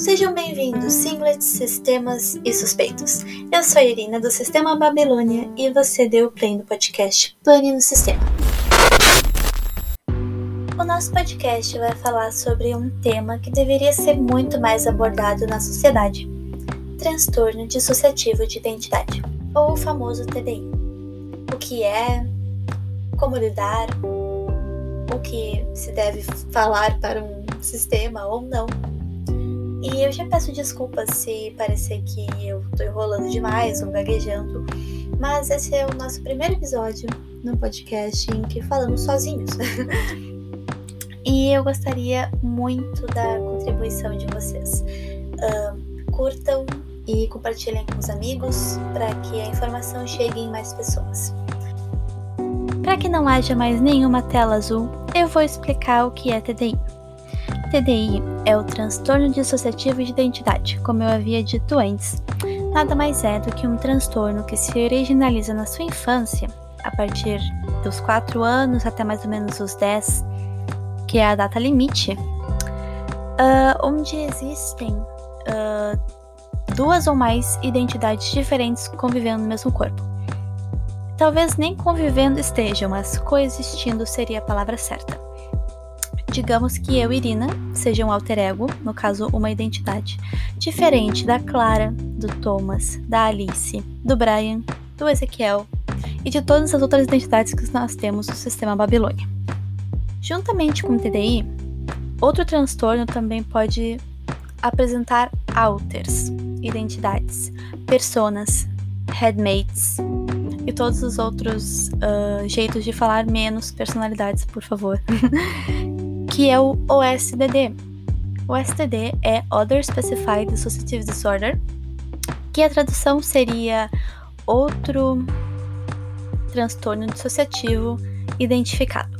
Sejam bem-vindos, singlets, sistemas e suspeitos. Eu sou a Irina do Sistema Babilônia e você deu play no podcast Plane no Sistema. O nosso podcast vai falar sobre um tema que deveria ser muito mais abordado na sociedade: transtorno dissociativo de identidade, ou o famoso TDI. O que é, como lidar, o que se deve falar para um sistema ou não. E eu já peço desculpas se parecer que eu tô enrolando demais ou gaguejando, mas esse é o nosso primeiro episódio no podcast em que falamos sozinhos. e eu gostaria muito da contribuição de vocês. Uh, curtam e compartilhem com os amigos para que a informação chegue em mais pessoas. Para que não haja mais nenhuma tela azul, eu vou explicar o que é TDI. TDI é o transtorno dissociativo de identidade, como eu havia dito antes. Nada mais é do que um transtorno que se originaliza na sua infância, a partir dos 4 anos até mais ou menos os 10, que é a data limite, uh, onde existem uh, duas ou mais identidades diferentes convivendo no mesmo corpo. Talvez nem convivendo estejam, mas coexistindo seria a palavra certa. Digamos que eu e Irina seja um alter ego, no caso, uma identidade, diferente da Clara, do Thomas, da Alice, do Brian, do Ezequiel e de todas as outras identidades que nós temos no sistema Babilônia. Juntamente com o TDI, outro transtorno também pode apresentar alters, identidades, personas, headmates e todos os outros uh, jeitos de falar menos personalidades, por favor. que é o OSDD. O é Other Specified Dissociative Disorder, que a tradução seria outro transtorno dissociativo identificado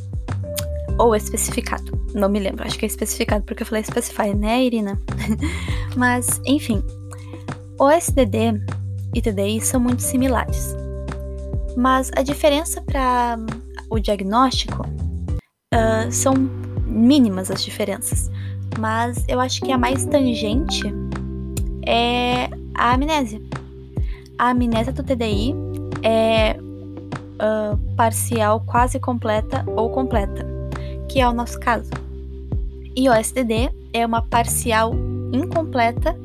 ou especificado. Não me lembro, acho que é especificado porque eu falei specified, né, Irina? Mas, enfim, OSDD e TDI são muito similares. Mas a diferença para o diagnóstico uh, são mínimas as diferenças, mas eu acho que a mais tangente é a amnésia. A amnésia do TDI é uh, parcial, quase completa ou completa, que é o nosso caso. E o SDD é uma parcial incompleta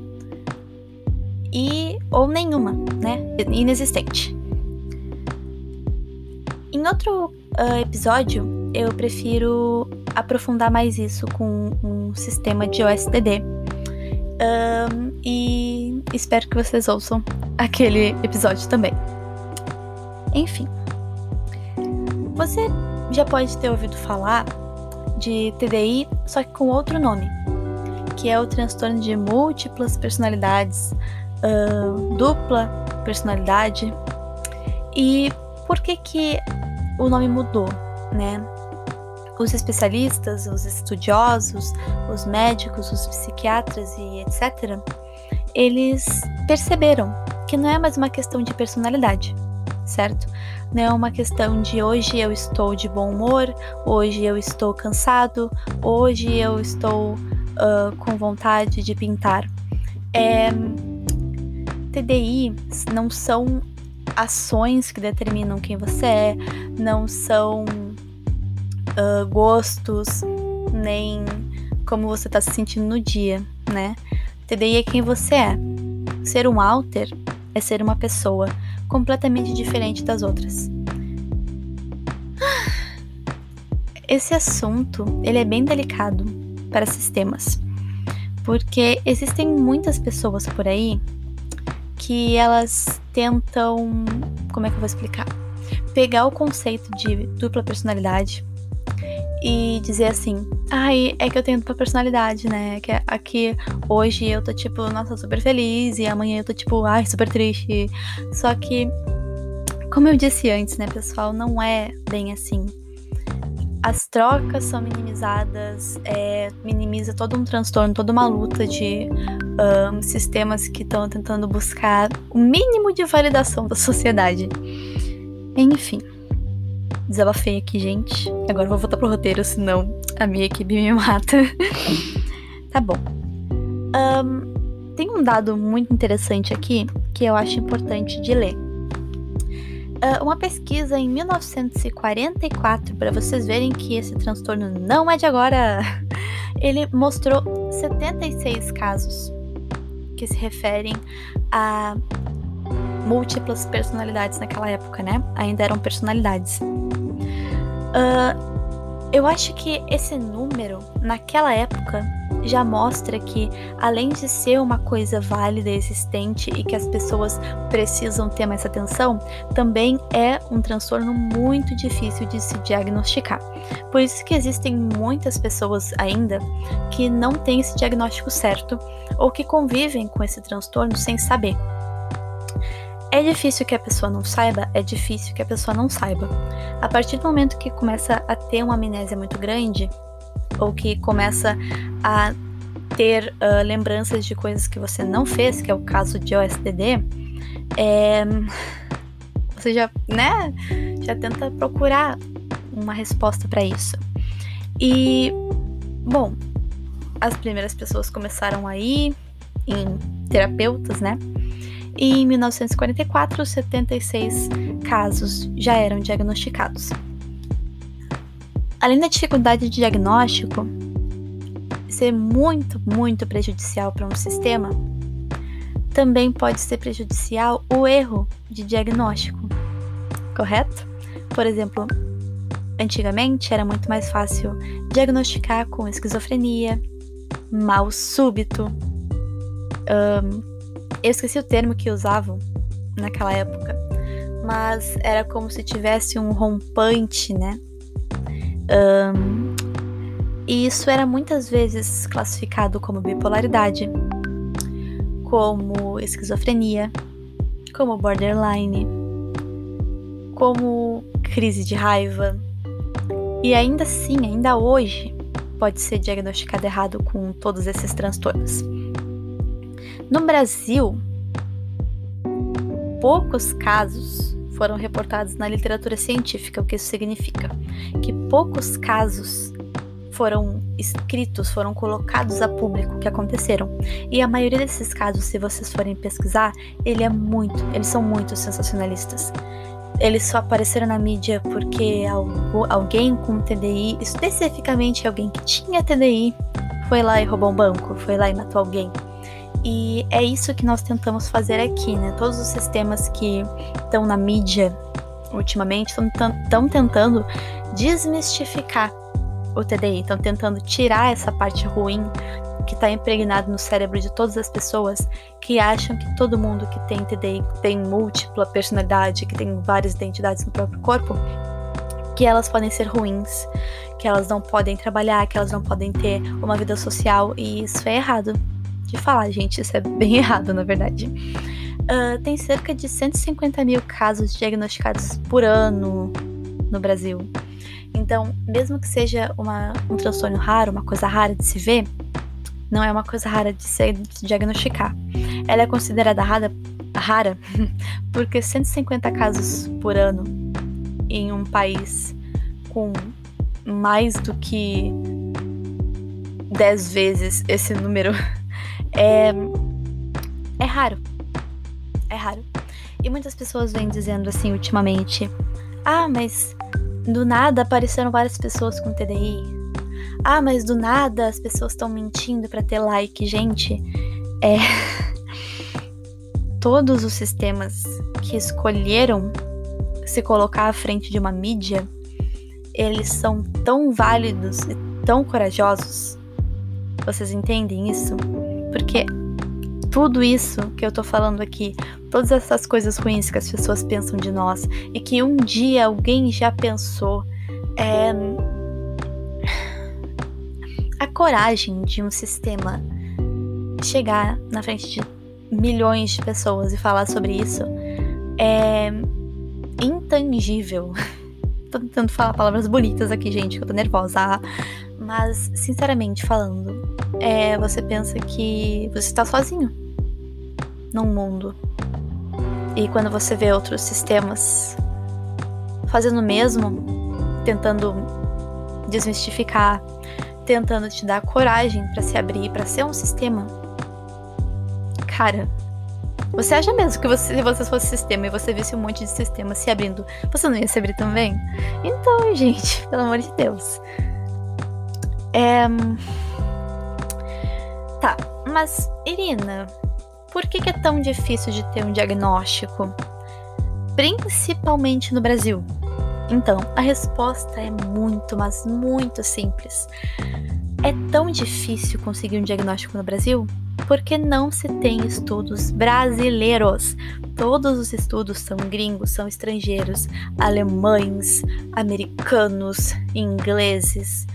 e ou nenhuma, né? Inexistente. Em outro uh, episódio, eu prefiro aprofundar mais isso com um sistema de OSDD. Um, e espero que vocês ouçam aquele episódio também. Enfim, você já pode ter ouvido falar de TDI, só que com outro nome, que é o transtorno de múltiplas personalidades, uh, dupla personalidade. E por que que o nome mudou, né? Os especialistas, os estudiosos, os médicos, os psiquiatras e etc., eles perceberam que não é mais uma questão de personalidade, certo? Não é uma questão de hoje eu estou de bom humor, hoje eu estou cansado, hoje eu estou uh, com vontade de pintar. É, TDI não são ações que determinam quem você é, não são uh, gostos, nem como você está se sentindo no dia, né? TDI é quem você é. Ser um alter é ser uma pessoa completamente diferente das outras. Esse assunto, ele é bem delicado para sistemas, porque existem muitas pessoas por aí que elas tentam, como é que eu vou explicar? Pegar o conceito de dupla personalidade e dizer assim: ai, é que eu tenho dupla personalidade, né? Que aqui hoje eu tô tipo, nossa, super feliz e amanhã eu tô tipo, ai, super triste. Só que, como eu disse antes, né, pessoal, não é bem assim. As trocas são minimizadas, é, minimiza todo um transtorno, toda uma luta de um, sistemas que estão tentando buscar o mínimo de validação da sociedade. Enfim. Desabafei aqui, gente. Agora vou voltar pro roteiro, senão a minha equipe me mata. tá bom. Um, tem um dado muito interessante aqui que eu acho importante de ler. Uh, uma pesquisa em 1944, para vocês verem que esse transtorno não é de agora, ele mostrou 76 casos que se referem a múltiplas personalidades naquela época, né? Ainda eram personalidades. Uh, eu acho que esse número, naquela época, já mostra que, além de ser uma coisa válida e existente e que as pessoas precisam ter mais atenção, também é um transtorno muito difícil de se diagnosticar. Por isso que existem muitas pessoas ainda que não têm esse diagnóstico certo ou que convivem com esse transtorno sem saber. É difícil que a pessoa não saiba? É difícil que a pessoa não saiba. A partir do momento que começa a ter uma amnésia muito grande, ou que começa a ter uh, lembranças de coisas que você não fez, que é o caso de OSDD, é, você já, né, já tenta procurar uma resposta para isso. E, bom, as primeiras pessoas começaram a ir em terapeutas, né? E em 1944, 76 casos já eram diagnosticados. Além da dificuldade de diagnóstico ser muito, muito prejudicial para um sistema, também pode ser prejudicial o erro de diagnóstico, correto? Por exemplo, antigamente era muito mais fácil diagnosticar com esquizofrenia, mal súbito, um, eu esqueci o termo que usavam naquela época, mas era como se tivesse um rompante, né? Um, e isso era muitas vezes classificado como bipolaridade, como esquizofrenia, como borderline, como crise de raiva. E ainda assim, ainda hoje, pode ser diagnosticado errado com todos esses transtornos. No Brasil, poucos casos foram reportados na literatura científica, o que isso significa? Que poucos casos foram escritos, foram colocados a público que aconteceram. E a maioria desses casos, se vocês forem pesquisar, ele é muito, eles são muito sensacionalistas. Eles só apareceram na mídia porque alguém com TDI, especificamente alguém que tinha TDI, foi lá e roubou um banco, foi lá e matou alguém. E é isso que nós tentamos fazer aqui, né? Todos os sistemas que estão na mídia ultimamente estão tentando desmistificar o TDI, estão tentando tirar essa parte ruim que está impregnado no cérebro de todas as pessoas que acham que todo mundo que tem TDI tem múltipla personalidade, que tem várias identidades no próprio corpo, que elas podem ser ruins, que elas não podem trabalhar, que elas não podem ter uma vida social e isso é errado de falar, gente. Isso é bem errado, na verdade. Uh, tem cerca de 150 mil casos diagnosticados por ano no Brasil. Então, mesmo que seja uma, um transtorno raro, uma coisa rara de se ver, não é uma coisa rara de se diagnosticar. Ela é considerada rara, rara porque 150 casos por ano em um país com mais do que 10 vezes esse número é, é raro. É raro. E muitas pessoas vêm dizendo assim ultimamente: ah, mas do nada apareceram várias pessoas com TDI. Ah, mas do nada as pessoas estão mentindo para ter like. Gente, é. Todos os sistemas que escolheram se colocar à frente de uma mídia, eles são tão válidos e tão corajosos. Vocês entendem isso? Porque tudo isso que eu tô falando aqui, todas essas coisas ruins que as pessoas pensam de nós e que um dia alguém já pensou, é. A coragem de um sistema chegar na frente de milhões de pessoas e falar sobre isso é intangível. tô tentando falar palavras bonitas aqui, gente, que eu tô nervosa. Mas, sinceramente falando, é, você pensa que você está sozinho num mundo. E quando você vê outros sistemas fazendo o mesmo, tentando desmistificar, tentando te dar coragem para se abrir, para ser um sistema Cara, você acha mesmo que você, se você fosse sistema e você visse um monte de sistema se abrindo, você não ia se abrir também? Então, gente, pelo amor de Deus. É... Tá, mas Irina, por que, que é tão difícil de ter um diagnóstico? Principalmente no Brasil. Então, a resposta é muito, mas muito simples. É tão difícil conseguir um diagnóstico no Brasil porque não se tem estudos brasileiros. Todos os estudos são gringos, são estrangeiros, alemães, americanos, ingleses,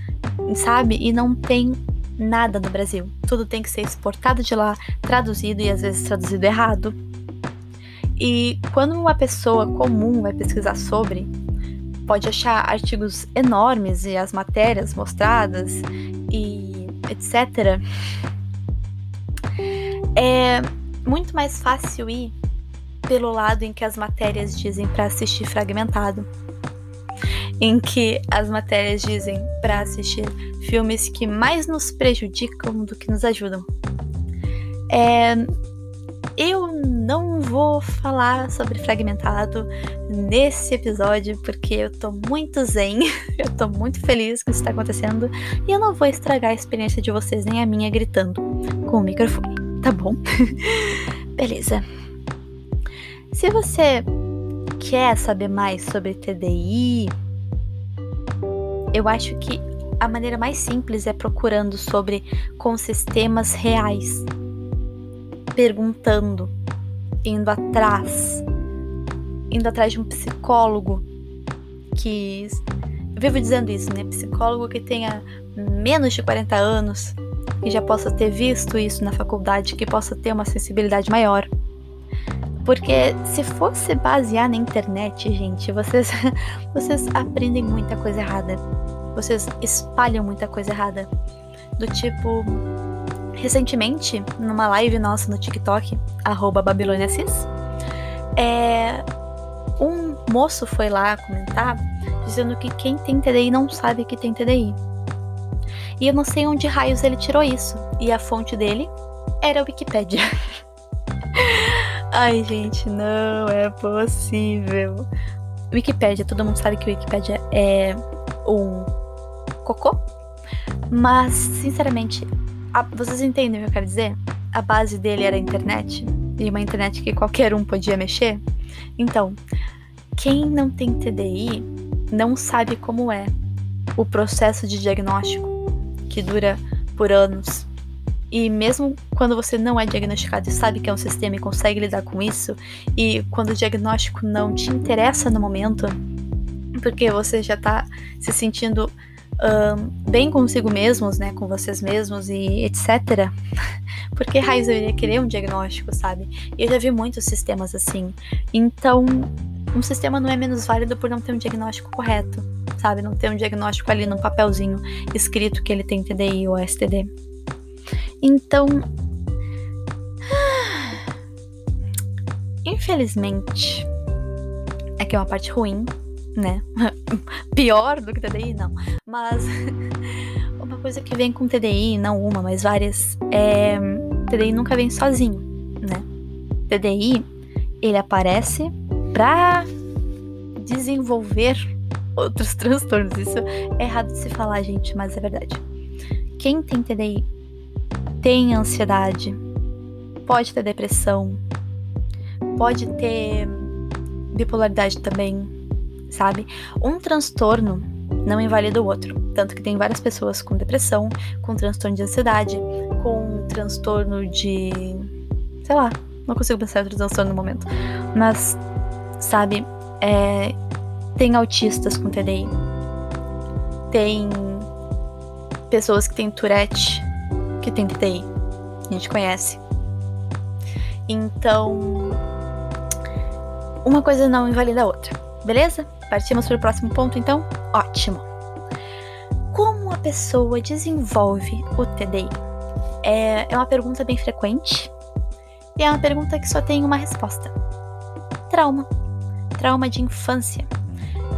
sabe? E não tem nada no Brasil. Tudo tem que ser exportado de lá, traduzido e às vezes traduzido errado. E quando uma pessoa comum vai pesquisar sobre, pode achar artigos enormes e as matérias mostradas e etc é muito mais fácil ir pelo lado em que as matérias dizem para assistir fragmentado, em que as matérias dizem para assistir filmes que mais nos prejudicam do que nos ajudam. É, eu não vou falar sobre fragmentado nesse episódio porque eu tô muito zen, eu tô muito feliz com isso está acontecendo e eu não vou estragar a experiência de vocês nem a minha gritando com o microfone. Tá bom. Beleza. Se você quer saber mais sobre TDI, eu acho que a maneira mais simples é procurando sobre com sistemas reais, perguntando, indo atrás, indo atrás de um psicólogo que eu vivo dizendo isso, né? Psicólogo que tenha menos de 40 anos, que já possa ter visto isso na faculdade, que possa ter uma sensibilidade maior. Porque se fosse basear na internet, gente, vocês, vocês aprendem muita coisa errada. Vocês espalham muita coisa errada. Do tipo, recentemente, numa live nossa no TikTok, arroba BabilôniaCis, é, um moço foi lá comentar dizendo que quem tem TDI não sabe que tem TDI. E eu não sei onde raios ele tirou isso. E a fonte dele era a Wikipédia. Ai, gente, não é possível. Wikipédia, todo mundo sabe que Wikipédia é um cocô. Mas, sinceramente, a, vocês entendem o que eu quero dizer? A base dele era a internet. E uma internet que qualquer um podia mexer. Então, quem não tem TDI não sabe como é o processo de diagnóstico que dura por anos. E mesmo quando você não é diagnosticado e sabe que é um sistema e consegue lidar com isso, e quando o diagnóstico não te interessa no momento, porque você já tá se sentindo bem consigo mesmos, né, com vocês mesmos e etc. Porque raiz eu iria querer um diagnóstico, sabe? E eu já vi muitos sistemas assim. Então, um sistema não é menos válido por não ter um diagnóstico correto sabe? Não ter um diagnóstico ali num papelzinho escrito que ele tem TDI ou STD. Então, infelizmente, aqui é uma parte ruim, né? Pior do que TDI, não. Mas uma coisa que vem com TDI, não uma, mas várias, é TDI nunca vem sozinho, né? TDI, ele aparece para desenvolver outros transtornos. Isso é errado de se falar, gente, mas é verdade. Quem tem TDI tem ansiedade, pode ter depressão, pode ter bipolaridade também, sabe? Um transtorno não invalida o outro. Tanto que tem várias pessoas com depressão, com transtorno de ansiedade, com transtorno de. sei lá, não consigo pensar outro transtorno no momento. Mas, sabe, é, tem autistas com TDI. Tem pessoas que têm Tourette que tem TDI. A gente conhece. Então, uma coisa não invalida a outra. Beleza? Partimos para o próximo ponto, então? Ótimo. Como a pessoa desenvolve o TDI? É, é uma pergunta bem frequente e é uma pergunta que só tem uma resposta: trauma. Trauma de infância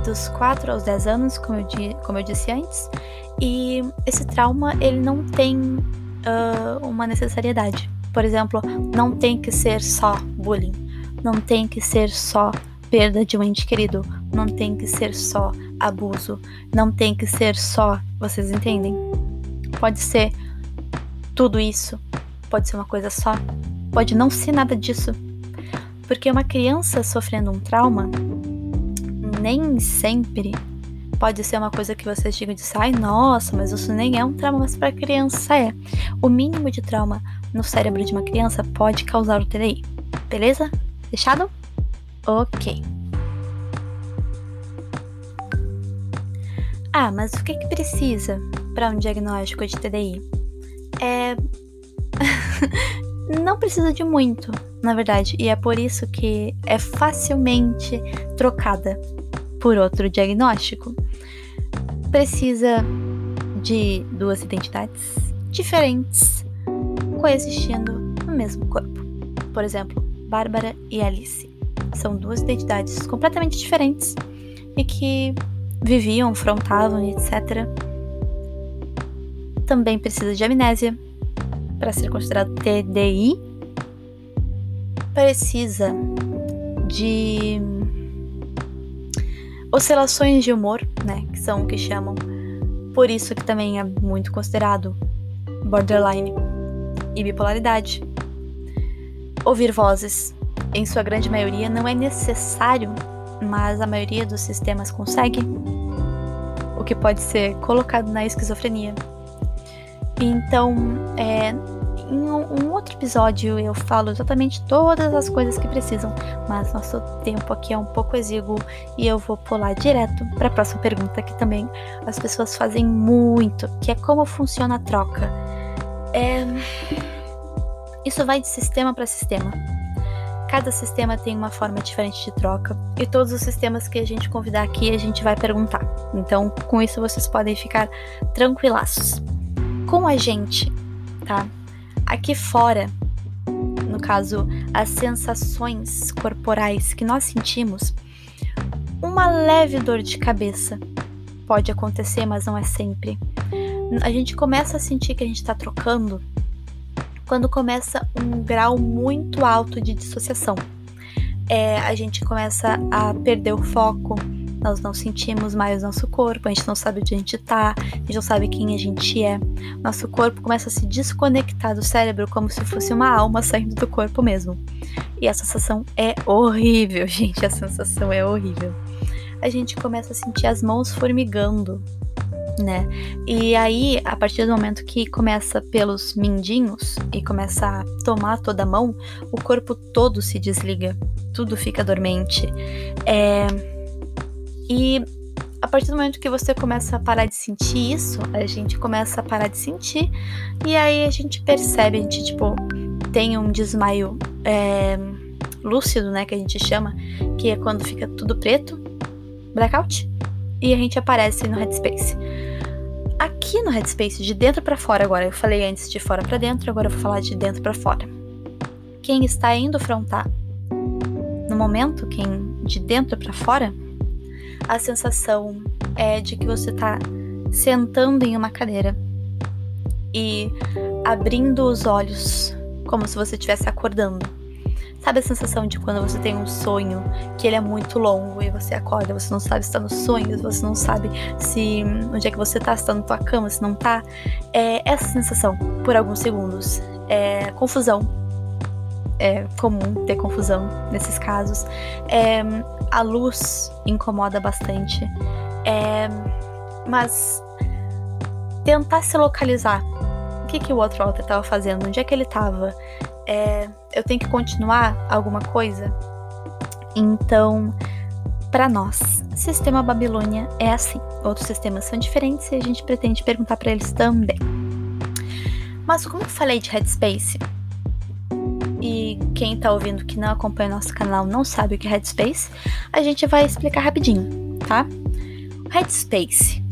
dos 4 aos 10 anos, como eu, como eu disse antes, e esse trauma ele não tem uh, uma necessariedade. Por exemplo, não tem que ser só bullying, não tem que ser só perda de um ente querido, não tem que ser só abuso, não tem que ser só, vocês entendem? Pode ser tudo isso, pode ser uma coisa só, pode não ser nada disso. Porque uma criança sofrendo um trauma nem sempre pode ser uma coisa que vocês digam de ai, nossa, mas isso nem é um trauma, mas para criança é. O mínimo de trauma no cérebro de uma criança pode causar o TDI. Beleza? Fechado? Ok. Ah, mas o que, que precisa para um diagnóstico de TDI? É. Não precisa de muito, na verdade, e é por isso que é facilmente trocada por outro diagnóstico. Precisa de duas identidades diferentes coexistindo no mesmo corpo. Por exemplo, Bárbara e Alice são duas identidades completamente diferentes e que viviam, frontavam, etc. Também precisa de amnésia para ser considerado TDI. Precisa de oscilações de humor, né, que são o que chamam. Por isso que também é muito considerado borderline e bipolaridade. Ouvir vozes, em sua grande maioria, não é necessário mas a maioria dos sistemas consegue, o que pode ser colocado na esquizofrenia. Então, é, em um, um outro episódio eu falo exatamente todas as coisas que precisam, mas nosso tempo aqui é um pouco exíguo e eu vou pular direto para a próxima pergunta que também as pessoas fazem muito, que é como funciona a troca. É... Isso vai de sistema para sistema. Cada sistema tem uma forma diferente de troca e todos os sistemas que a gente convidar aqui a gente vai perguntar. Então, com isso vocês podem ficar tranquilaços. Com a gente, tá? Aqui fora, no caso, as sensações corporais que nós sentimos, uma leve dor de cabeça pode acontecer, mas não é sempre. A gente começa a sentir que a gente está trocando quando começa um grau muito alto de dissociação. É, a gente começa a perder o foco, nós não sentimos mais nosso corpo, a gente não sabe onde a gente tá, a gente não sabe quem a gente é. Nosso corpo começa a se desconectar do cérebro como se fosse uma alma saindo do corpo mesmo. E a sensação é horrível, gente, a sensação é horrível. A gente começa a sentir as mãos formigando, né? E aí, a partir do momento que começa pelos mindinhos e começa a tomar toda a mão, o corpo todo se desliga, tudo fica dormente. É... E a partir do momento que você começa a parar de sentir isso, a gente começa a parar de sentir, e aí a gente percebe, a gente, tipo, tem um desmaio é... lúcido, né, que a gente chama, que é quando fica tudo preto, blackout, e a gente aparece no Headspace. Aqui no Headspace, de dentro para fora agora, eu falei antes de fora para dentro, agora eu vou falar de dentro para fora. Quem está indo frontar no momento, quem de dentro para fora, a sensação é de que você está sentando em uma cadeira e abrindo os olhos como se você estivesse acordando Sabe a sensação de quando você tem um sonho que ele é muito longo e você acorda, você não sabe se está no sonho, você não sabe se onde é que você tá, se tá na tua cama, se não tá. É essa sensação por alguns segundos. É confusão. É comum ter confusão nesses casos. É, a luz incomoda bastante. É, mas tentar se localizar. O que, que o outro Walter estava fazendo? Onde é que ele estava? É, eu tenho que continuar alguma coisa? Então, para nós, sistema Babilônia é assim. Outros sistemas são diferentes e a gente pretende perguntar para eles também. Mas como eu falei de Headspace, e quem tá ouvindo que não acompanha nosso canal não sabe o que é Headspace, a gente vai explicar rapidinho, tá? Headspace,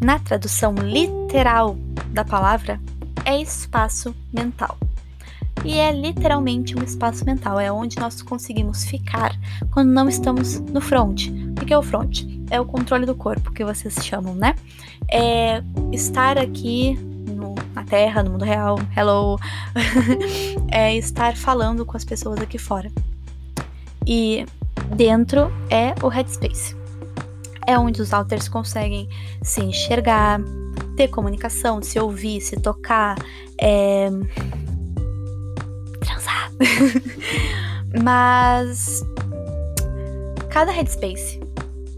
na tradução literal da palavra, é espaço mental e é literalmente um espaço mental, é onde nós conseguimos ficar quando não estamos no front. O que é o front? É o controle do corpo que vocês chamam, né? É estar aqui na Terra, no mundo real, hello, é estar falando com as pessoas aqui fora. E dentro é o headspace. É onde os alters conseguem se enxergar, ter comunicação, se ouvir, se tocar, é... transar. Mas cada headspace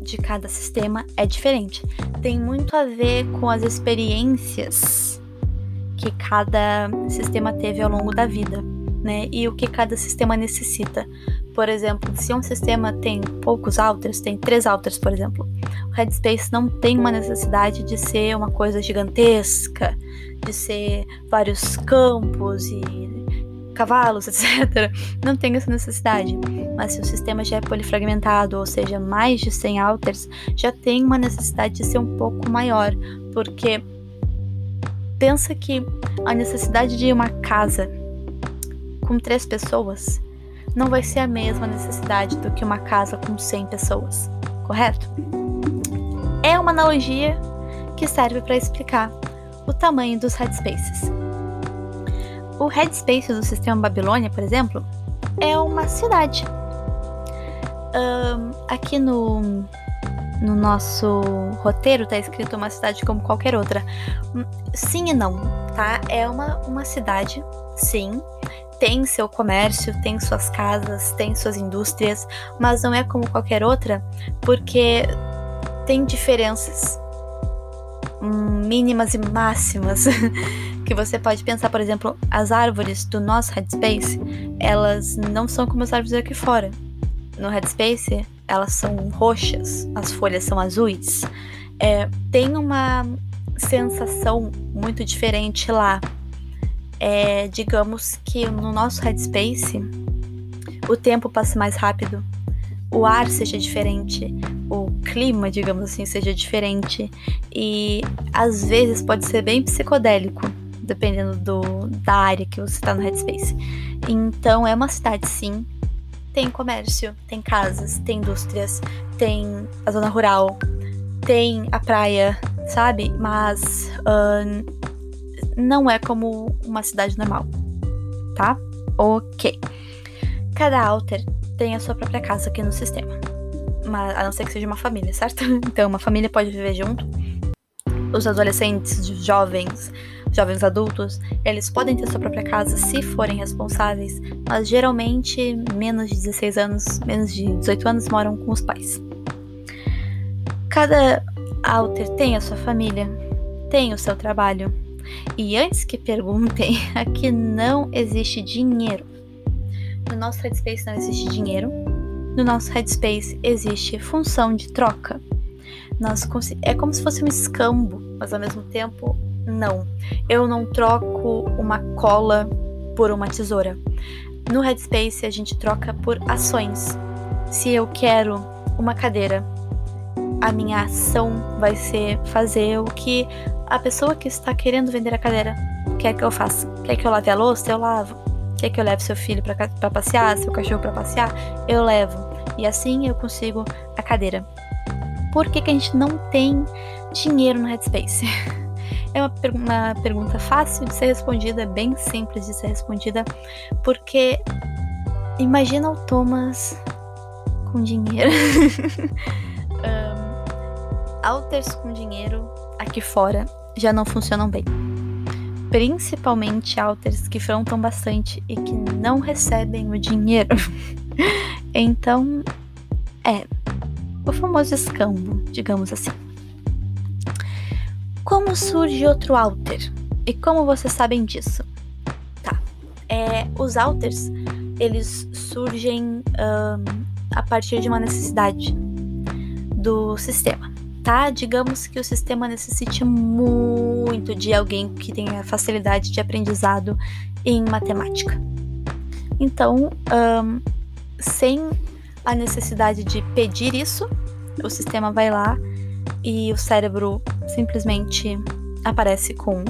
de cada sistema é diferente. Tem muito a ver com as experiências que cada sistema teve ao longo da vida, né? E o que cada sistema necessita. Por exemplo, se um sistema tem poucos alters, tem três alters, por exemplo, o Headspace não tem uma necessidade de ser uma coisa gigantesca, de ser vários campos e cavalos, etc. Não tem essa necessidade. Mas se o sistema já é polifragmentado, ou seja, mais de 100 alters, já tem uma necessidade de ser um pouco maior, porque pensa que a necessidade de uma casa com três pessoas não vai ser a mesma necessidade do que uma casa com 100 pessoas, correto? É uma analogia que serve para explicar o tamanho dos headspaces. O headspace do sistema Babilônia, por exemplo, é uma cidade. Um, aqui no, no nosso roteiro está escrito uma cidade como qualquer outra. Hum, sim e não, tá? É uma, uma cidade, sim, tem seu comércio, tem suas casas, tem suas indústrias, mas não é como qualquer outra, porque tem diferenças mínimas e máximas que você pode pensar, por exemplo, as árvores do nosso Headspace, elas não são como as árvores aqui fora. No Headspace, elas são roxas, as folhas são azuis. É, tem uma sensação muito diferente lá é, digamos que no nosso headspace o tempo passe mais rápido, o ar seja diferente, o clima, digamos assim, seja diferente e às vezes pode ser bem psicodélico, dependendo do, da área que você está no headspace. Então é uma cidade sim, tem comércio, tem casas, tem indústrias, tem a zona rural, tem a praia, sabe? Mas uh, não é como uma cidade normal, tá? Ok. Cada alter tem a sua própria casa aqui no sistema. Mas, a não ser que seja uma família, certo? Então, uma família pode viver junto. Os adolescentes, jovens, jovens adultos, eles podem ter sua própria casa se forem responsáveis, mas geralmente menos de 16 anos, menos de 18 anos moram com os pais. Cada alter tem a sua família, tem o seu trabalho, e antes que perguntem, aqui não existe dinheiro. No nosso Headspace não existe dinheiro. No nosso Headspace existe função de troca. Nós é como se fosse um escambo, mas ao mesmo tempo não. Eu não troco uma cola por uma tesoura. No Headspace a gente troca por ações. Se eu quero uma cadeira, a minha ação vai ser fazer o que a pessoa que está querendo vender a cadeira quer que eu faça. Quer que eu lave a louça? Eu lavo. Quer que eu leve seu filho para passear, seu cachorro para passear? Eu levo. E assim eu consigo a cadeira. Por que, que a gente não tem dinheiro no Headspace? É uma, uma pergunta fácil de ser respondida, bem simples de ser respondida, porque imagina o Thomas com dinheiro. um, alters com dinheiro aqui fora já não funcionam bem. Principalmente alters que frontam bastante e que não recebem o dinheiro. então, é o famoso escambo, digamos assim. Como surge outro alter? E como vocês sabem disso? Tá. É, os alters, eles surgem um, a partir de uma necessidade do sistema tá? Digamos que o sistema necessite muito de alguém que tenha facilidade de aprendizado em matemática. Então, um, sem a necessidade de pedir isso, o sistema vai lá e o cérebro simplesmente aparece com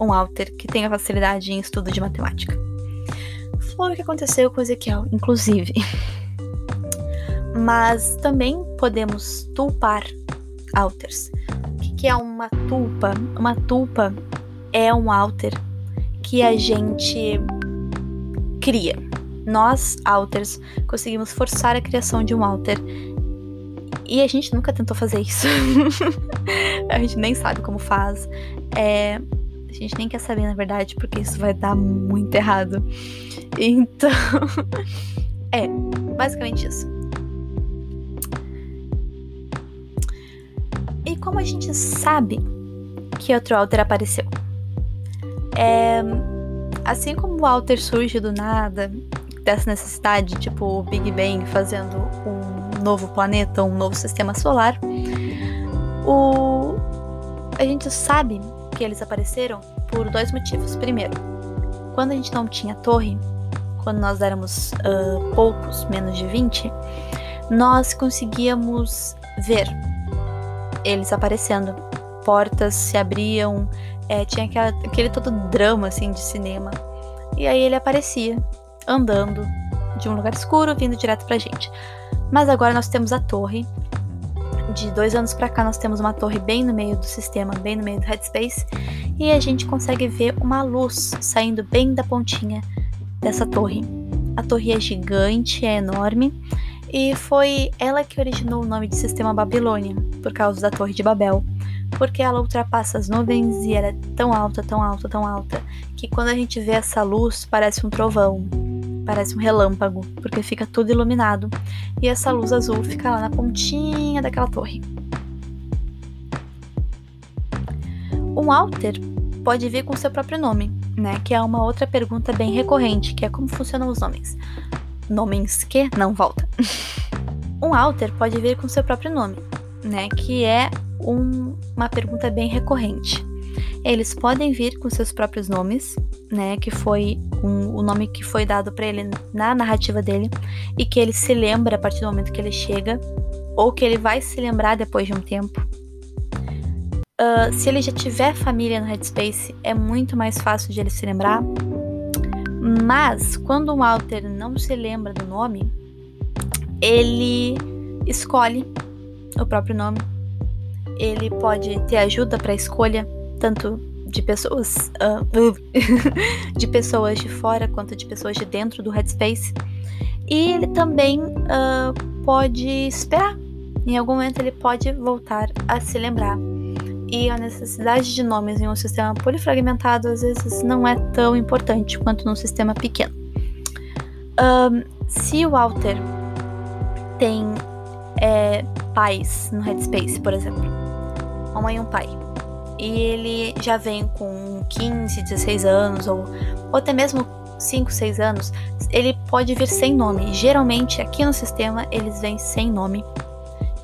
um alter que tenha facilidade em estudo de matemática. Foi o que aconteceu com Ezequiel, inclusive. Mas também podemos tulpar alters. O que, que é uma tulpa? Uma tulpa é um alter que a gente cria. Nós, alters, conseguimos forçar a criação de um alter. E a gente nunca tentou fazer isso. a gente nem sabe como faz. É, a gente nem quer saber, na verdade, porque isso vai dar muito errado. Então. é, basicamente isso. E como a gente sabe que outro alter apareceu? É, assim como o alter surge do nada, dessa necessidade, tipo o Big Bang fazendo um novo planeta, um novo sistema solar, o, a gente sabe que eles apareceram por dois motivos. Primeiro, quando a gente não tinha torre, quando nós éramos uh, poucos, menos de 20, nós conseguíamos ver eles aparecendo. Portas se abriam, é, tinha aquela, aquele todo drama assim de cinema. E aí ele aparecia, andando de um lugar escuro, vindo direto pra gente. Mas agora nós temos a torre. De dois anos para cá, nós temos uma torre bem no meio do sistema, bem no meio do headspace, e a gente consegue ver uma luz saindo bem da pontinha dessa torre. A torre é gigante, é enorme, e foi ela que originou o nome de Sistema Babilônia, por causa da Torre de Babel, porque ela ultrapassa as nuvens e ela é tão alta, tão alta, tão alta, que quando a gente vê essa luz parece um trovão, parece um relâmpago, porque fica tudo iluminado, e essa luz azul fica lá na pontinha daquela torre. Um alter pode vir com seu próprio nome, né? Que é uma outra pergunta bem recorrente, que é como funcionam os nomes nomes que não volta. um alter pode vir com seu próprio nome, né? Que é um, uma pergunta bem recorrente. Eles podem vir com seus próprios nomes, né? Que foi um, o nome que foi dado para ele na narrativa dele e que ele se lembra a partir do momento que ele chega, ou que ele vai se lembrar depois de um tempo. Uh, se ele já tiver família no Headspace, é muito mais fácil de ele se lembrar, mas quando um alter não se lembra do nome, ele escolhe o próprio nome. Ele pode ter ajuda para escolha tanto de pessoas uh, de pessoas de fora quanto de pessoas de dentro do headspace. E ele também uh, pode esperar. Em algum momento ele pode voltar a se lembrar e a necessidade de nomes em um sistema polifragmentado às vezes não é tão importante quanto num sistema pequeno. Um, se o Walter tem é, pais no Headspace, por exemplo, uma mãe e um pai, e ele já vem com 15, 16 anos, ou, ou até mesmo 5, 6 anos, ele pode vir sem nome. Geralmente, aqui no sistema, eles vêm sem nome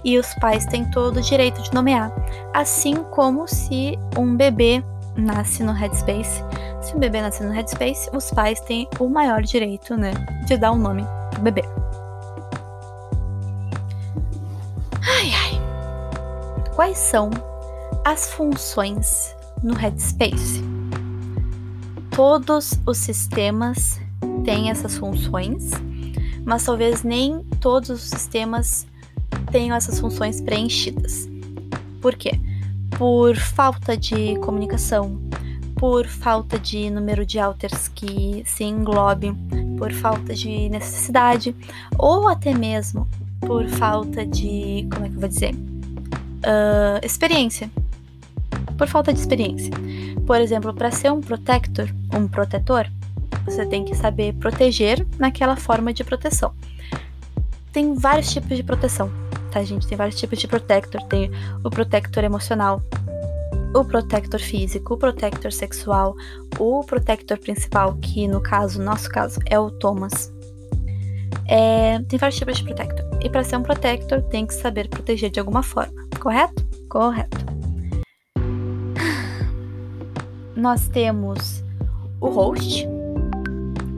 e os pais têm todo o direito de nomear, assim como se um bebê nasce no Headspace. Se um bebê nasce no Headspace, os pais têm o maior direito, né, de dar um nome pro bebê. Ai ai. Quais são as funções no Headspace? Todos os sistemas têm essas funções, mas talvez nem todos os sistemas tenham essas funções preenchidas. Por quê? Por falta de comunicação, por falta de número de alters que se englobe, por falta de necessidade, ou até mesmo por falta de. como é que eu vou dizer? Uh, experiência. Por falta de experiência. Por exemplo, para ser um protector, um protetor, você tem que saber proteger naquela forma de proteção. Tem vários tipos de proteção tá, gente? Tem vários tipos de protector. Tem o protector emocional, o protector físico, o protector sexual, o protector principal, que no caso, nosso caso, é o Thomas. É, tem vários tipos de protector. E para ser um protector, tem que saber proteger de alguma forma, correto? Correto. Nós temos o host.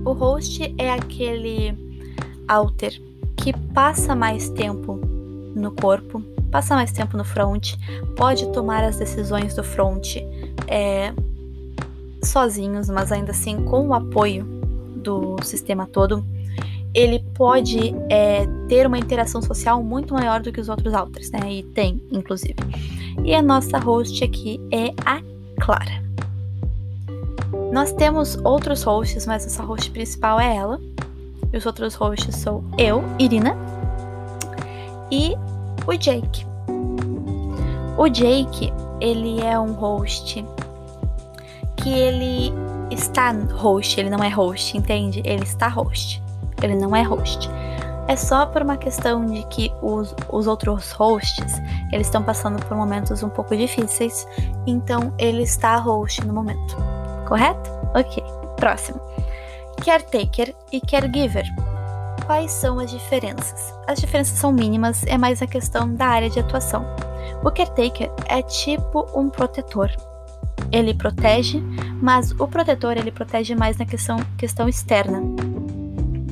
O host é aquele alter que passa mais tempo no corpo, passa mais tempo no front, pode tomar as decisões do front é, sozinhos, mas ainda assim com o apoio do sistema todo. Ele pode é, ter uma interação social muito maior do que os outros alters, né? E tem, inclusive. E a nossa host aqui é a Clara. Nós temos outros hosts, mas essa host principal é ela. E os outros hosts sou eu, Irina, e o Jake. O Jake, ele é um host que ele está host, ele não é host, entende? Ele está host. Ele não é host. É só por uma questão de que os, os outros hosts, eles estão passando por momentos um pouco difíceis, então ele está host no momento. Correto? Ok. Próximo. Caretaker e caregiver. Quais são as diferenças? As diferenças são mínimas, é mais a questão da área de atuação. O caretaker é tipo um protetor. Ele protege, mas o protetor ele protege mais na questão, questão externa.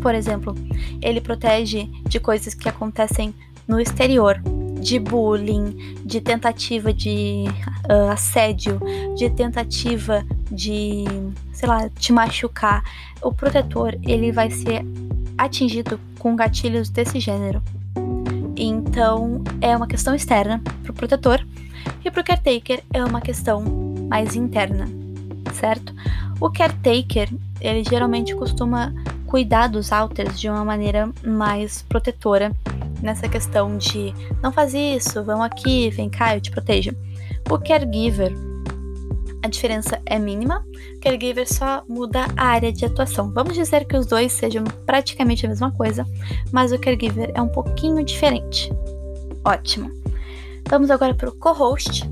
Por exemplo, ele protege de coisas que acontecem no exterior, de bullying, de tentativa de uh, assédio, de tentativa de, sei lá, te machucar. O protetor ele vai ser atingido com gatilhos desse gênero. Então, é uma questão externa para o protetor e para o caretaker é uma questão mais interna, certo? O caretaker, ele geralmente costuma cuidar dos alters de uma maneira mais protetora nessa questão de não faz isso, vão aqui, vem cá, eu te protejo. O caregiver a diferença é mínima, caregiver só muda a área de atuação. Vamos dizer que os dois sejam praticamente a mesma coisa, mas o caregiver é um pouquinho diferente. Ótimo. Vamos agora para o co-host.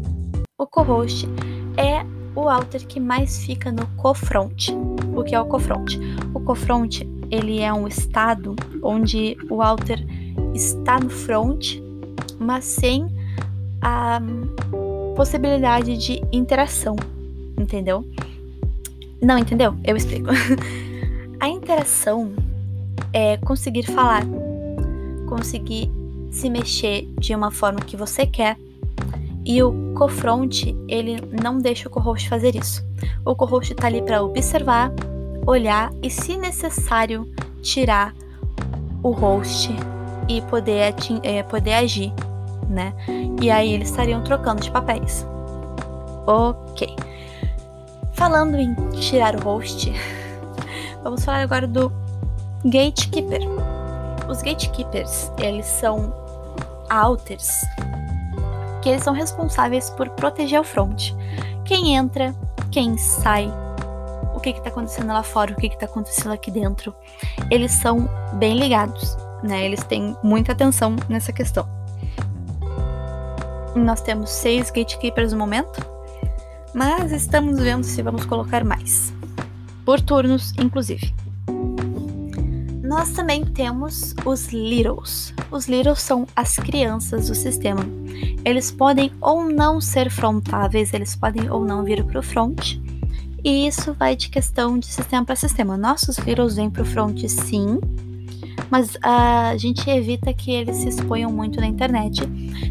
O co-host é o alter que mais fica no cofront. O que é o cofront? O cofront ele é um estado onde o alter está no front, mas sem a possibilidade de interação entendeu? Não entendeu? Eu explico. A interação é conseguir falar, conseguir se mexer de uma forma que você quer. E o co-front, ele não deixa o co-host fazer isso. O co-host tá ali para observar, olhar e, se necessário, tirar o host e poder, é, poder agir, né? E aí eles estariam trocando de papéis. Ok. Falando em tirar o host, vamos falar agora do gatekeeper. Os gatekeepers, eles são alters que eles são responsáveis por proteger o front. Quem entra, quem sai, o que está acontecendo lá fora, o que está acontecendo aqui dentro. Eles são bem ligados, né? Eles têm muita atenção nessa questão. Nós temos seis gatekeepers no momento mas estamos vendo se vamos colocar mais. Por turnos, inclusive. Nós também temos os Littles. Os Littles são as crianças do sistema. Eles podem ou não ser frontáveis, eles podem ou não vir para o front. E isso vai de questão de sistema para sistema. Nossos Littles vêm para o front sim, mas a gente evita que eles se exponham muito na internet.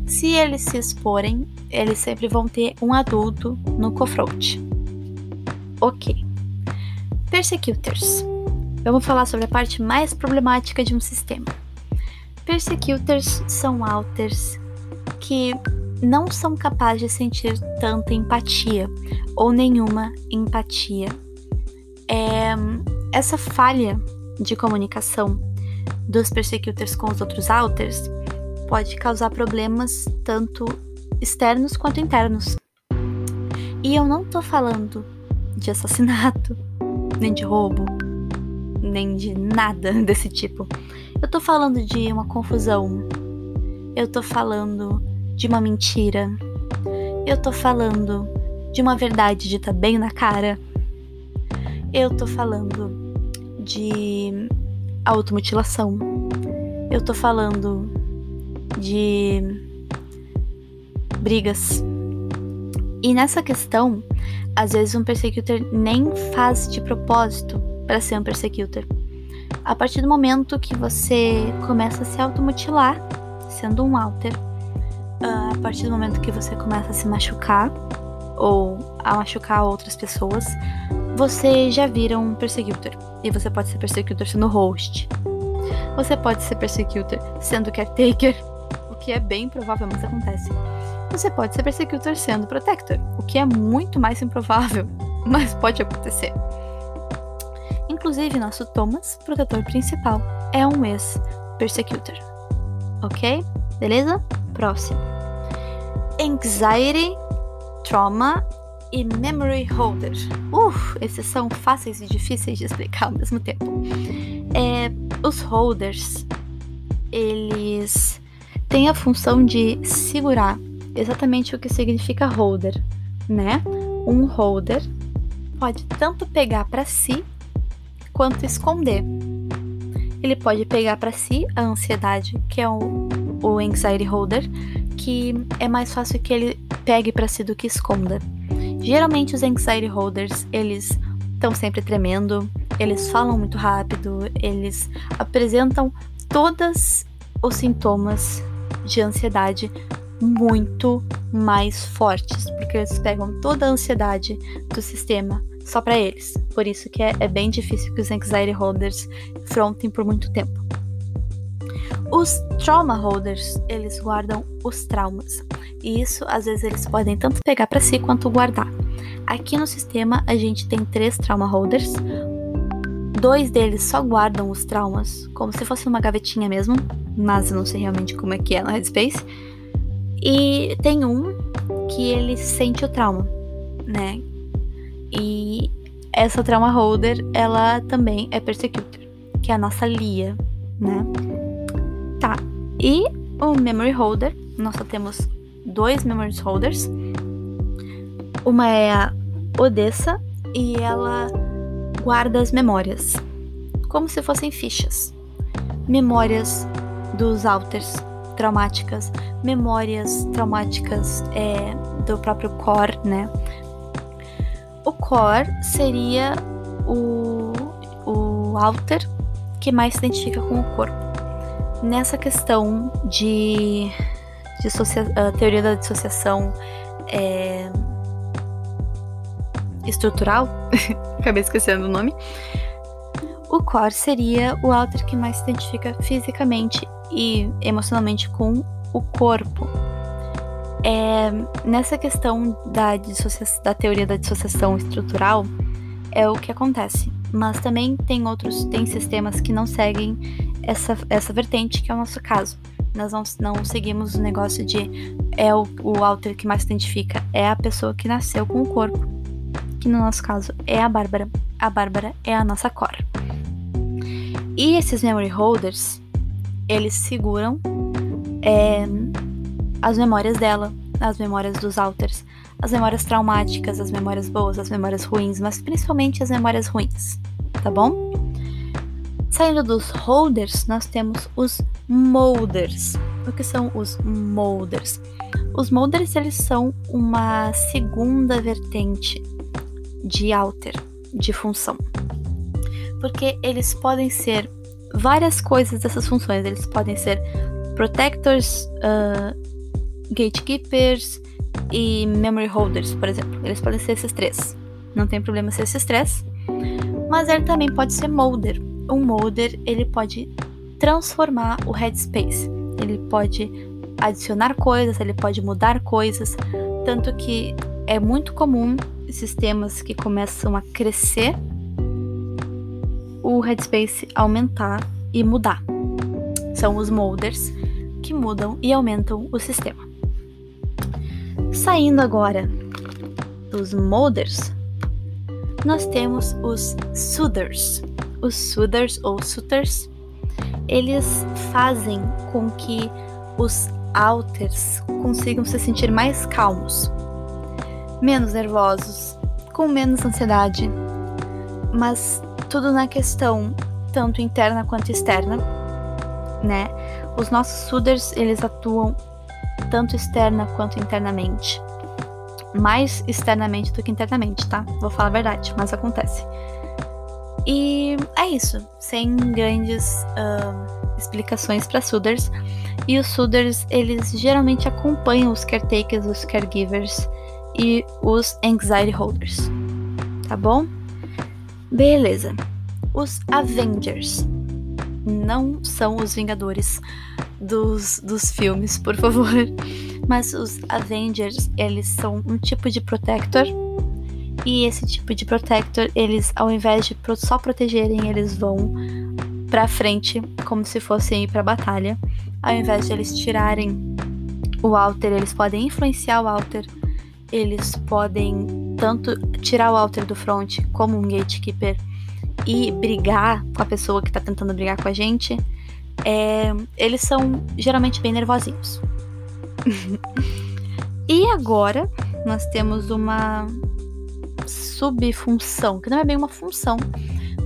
Se eles se exporem, eles sempre vão ter um adulto no cofront. Ok. Persecutors. Vamos falar sobre a parte mais problemática de um sistema. Persecutors são alters que não são capazes de sentir tanta empatia ou nenhuma empatia. É, essa falha de comunicação dos persecutors com os outros alters pode causar problemas tanto externos quanto internos. E eu não tô falando de assassinato, nem de roubo, nem de nada desse tipo. Eu tô falando de uma confusão. Eu tô falando de uma mentira. Eu tô falando de uma verdade dita bem na cara. Eu tô falando de automutilação. Eu tô falando de brigas. E nessa questão, às vezes um persecutor nem faz de propósito para ser um persecutor. A partir do momento que você começa a se automutilar, sendo um alter, ah, a partir do momento que você começa a se machucar ou a machucar outras pessoas, você já vira um persecutor. E você pode ser persecutor sendo host. Você pode ser persecutor sendo caretaker, o que é bem provável, mas acontece. Você pode ser persecutor sendo protector, o que é muito mais improvável, mas pode acontecer. Inclusive, nosso Thomas, protetor principal, é um ex-persecutor. Ok? Beleza? Próximo. Anxiety, trauma e memory holder. Uf, esses são fáceis e difíceis de explicar ao mesmo tempo. É, os holders, eles têm a função de segurar exatamente o que significa holder, né? Um holder pode tanto pegar para si quanto esconder. Ele pode pegar para si a ansiedade, que é o, o anxiety holder, que é mais fácil que ele pegue para si do que esconda. Geralmente os anxiety holders, eles estão sempre tremendo, eles falam muito rápido, eles apresentam todos os sintomas de ansiedade muito mais fortes, porque eles pegam toda a ansiedade do sistema só para eles. Por isso que é, é, bem difícil que os anxiety holders frontem por muito tempo. Os trauma holders, eles guardam os traumas. E isso, às vezes, eles podem tanto pegar para si quanto guardar. Aqui no sistema, a gente tem três trauma holders. Dois deles só guardam os traumas, como se fosse uma gavetinha mesmo, mas eu não sei realmente como é que é no Headspace. E tem um que ele sente o trauma, né? E essa trauma holder, ela também é persecutor, que é a nossa Lia, né? Tá. E o memory holder, nós só temos dois memory holders. Uma é a Odessa e ela guarda as memórias, como se fossem fichas. Memórias dos alters traumáticas, memórias traumáticas é, do próprio core, né? O core seria o, o alter que mais se identifica com o corpo. Nessa questão de, de teoria da dissociação é, estrutural, acabei esquecendo o nome, o core seria o alter que mais se identifica fisicamente e emocionalmente com o corpo. É, nessa questão da, da teoria da dissociação estrutural, é o que acontece. Mas também tem outros, tem sistemas que não seguem essa, essa vertente, que é o nosso caso. Nós não, não seguimos o negócio de é o, o alter que mais se identifica, é a pessoa que nasceu com o corpo. Que no nosso caso é a Bárbara. A Bárbara é a nossa cor. E esses memory holders, eles seguram é, as memórias dela, as memórias dos alters, as memórias traumáticas, as memórias boas, as memórias ruins, mas principalmente as memórias ruins, tá bom? Saindo dos holders, nós temos os molders. O que são os molders? Os molders eles são uma segunda vertente de alter, de função. Porque eles podem ser várias coisas dessas funções. Eles podem ser protectors, uh, gatekeepers e memory holders, por exemplo. Eles podem ser esses três. Não tem problema ser esses três. Mas ele também pode ser molder. Um molder ele pode transformar o headspace. Ele pode adicionar coisas, ele pode mudar coisas, tanto que é muito comum sistemas que começam a crescer o headspace aumentar e mudar. São os molders que mudam e aumentam o sistema. Saindo agora dos molders, nós temos os soothers. Os soothers ou suitors, eles fazem com que os alters consigam se sentir mais calmos, menos nervosos, com menos ansiedade, mas tudo na questão tanto interna quanto externa, né? Os nossos suders, eles atuam tanto externa quanto internamente. Mais externamente do que internamente, tá? Vou falar a verdade, mas acontece. E é isso, sem grandes uh, explicações para suders. E os suders, eles geralmente acompanham os caretakers, os caregivers e os anxiety holders, tá bom? Beleza. Os Avengers não são os Vingadores dos, dos filmes, por favor. Mas os Avengers, eles são um tipo de Protector. E esse tipo de protector, eles ao invés de só protegerem, eles vão para frente como se fossem ir para batalha. Ao invés de eles tirarem o alter, eles podem influenciar o alter. Eles podem tanto tirar o alter do front como um gatekeeper e brigar com a pessoa que tá tentando brigar com a gente. É, eles são geralmente bem nervosinhos. e agora nós temos uma subfunção, que não é bem uma função,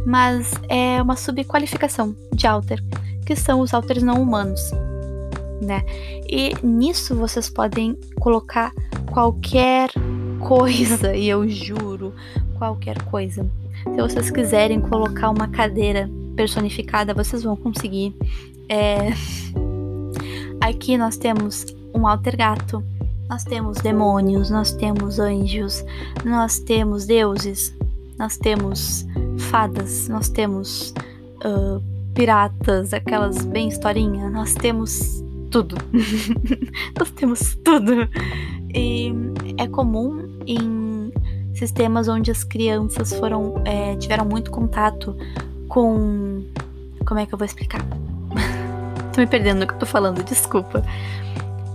mas é uma subqualificação de alter, que são os alters não humanos, né? E nisso vocês podem colocar qualquer coisa, e eu juro, qualquer coisa. Se vocês quiserem colocar uma cadeira personificada, vocês vão conseguir. É... Aqui nós temos um alter gato, nós temos demônios, nós temos anjos, nós temos deuses, nós temos fadas, nós temos uh, piratas, aquelas bem historinha, nós temos tudo. nós temos tudo. E é comum em sistemas onde as crianças foram é, tiveram muito contato com. Como é que eu vou explicar? tô me perdendo no que eu tô falando, desculpa.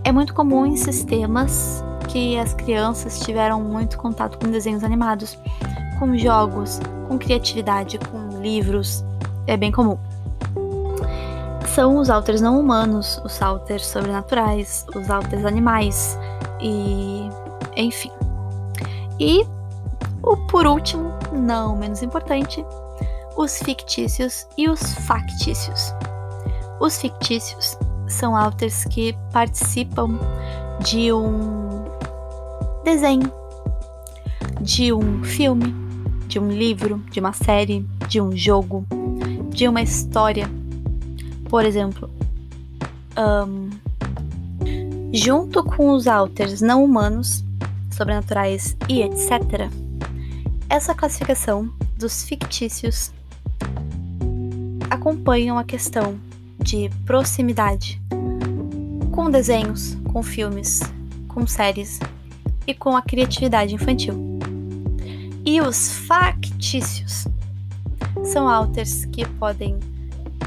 É muito comum em sistemas que as crianças tiveram muito contato com desenhos animados, com jogos, com criatividade, com livros. É bem comum. São os alters não humanos, os alters sobrenaturais, os alters animais e enfim. E o por último, não menos importante, os fictícios e os factícios. Os fictícios são alters que participam de um desenho, de um filme, de um livro, de uma série, de um jogo, de uma história. Por exemplo, um, junto com os alters não humanos, sobrenaturais e etc., essa classificação dos fictícios acompanham a questão de proximidade com desenhos, com filmes, com séries e com a criatividade infantil. E os factícios são alters que podem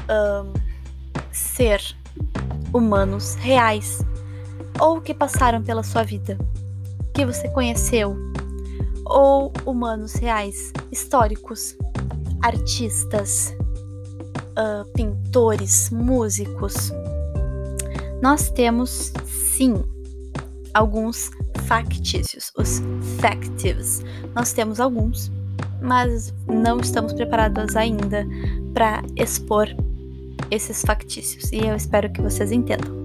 um, ser humanos reais ou que passaram pela sua vida, que você conheceu, ou humanos reais, históricos, artistas, uh, pintores, músicos. Nós temos, sim, alguns factícios, os factives. Nós temos alguns, mas não estamos preparados ainda para expor esses factícios e eu espero que vocês entendam.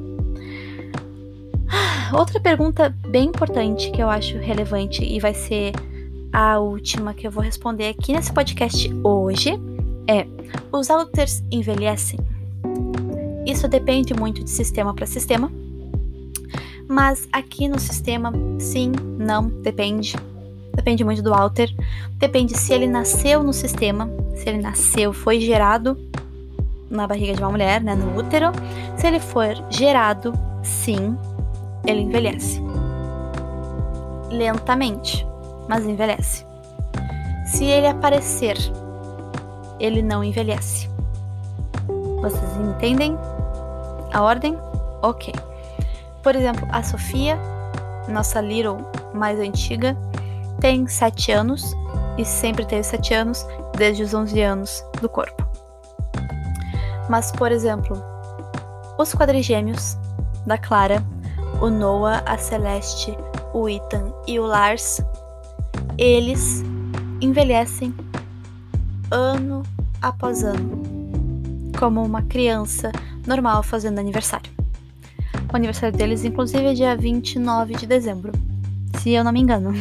Outra pergunta bem importante que eu acho relevante e vai ser a última que eu vou responder aqui nesse podcast hoje é: os alters envelhecem? Isso depende muito de sistema para sistema, mas aqui no sistema, sim, não, depende. Depende muito do alter. Depende se ele nasceu no sistema, se ele nasceu, foi gerado na barriga de uma mulher, né, no útero. Se ele for gerado, sim, ele envelhece. Lentamente, mas envelhece. Se ele aparecer ele não envelhece. Vocês entendem a ordem? Ok. Por exemplo, a Sofia, nossa Little mais antiga, tem 7 anos e sempre teve 7 anos desde os 11 anos do corpo. Mas, por exemplo, os quadrigêmeos da Clara, o Noah, a Celeste, o Ethan e o Lars, eles envelhecem ano após ano, como uma criança normal fazendo aniversário. O aniversário deles, inclusive, é dia 29 de dezembro, se eu não me engano.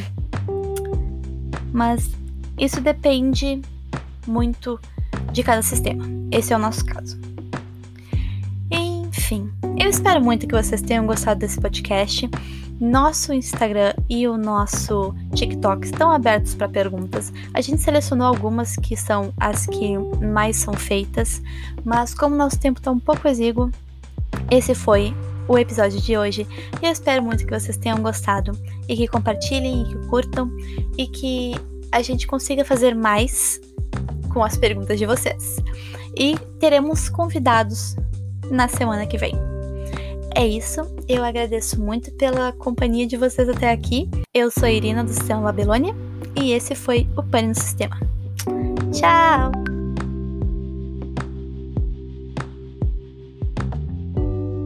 Mas isso depende muito de cada sistema. Esse é o nosso caso. Enfim, eu espero muito que vocês tenham gostado desse podcast. Nosso Instagram e o nosso TikTok estão abertos para perguntas. A gente selecionou algumas que são as que mais são feitas, mas como nosso tempo está um pouco exíguo, esse foi o episódio de hoje. Eu espero muito que vocês tenham gostado e que compartilhem e que curtam e que a gente consiga fazer mais com as perguntas de vocês. E teremos convidados na semana que vem. É isso, eu agradeço muito pela companhia de vocês até aqui. Eu sou Irina do Sistema Babilônia e esse foi o Pane no Sistema. Tchau!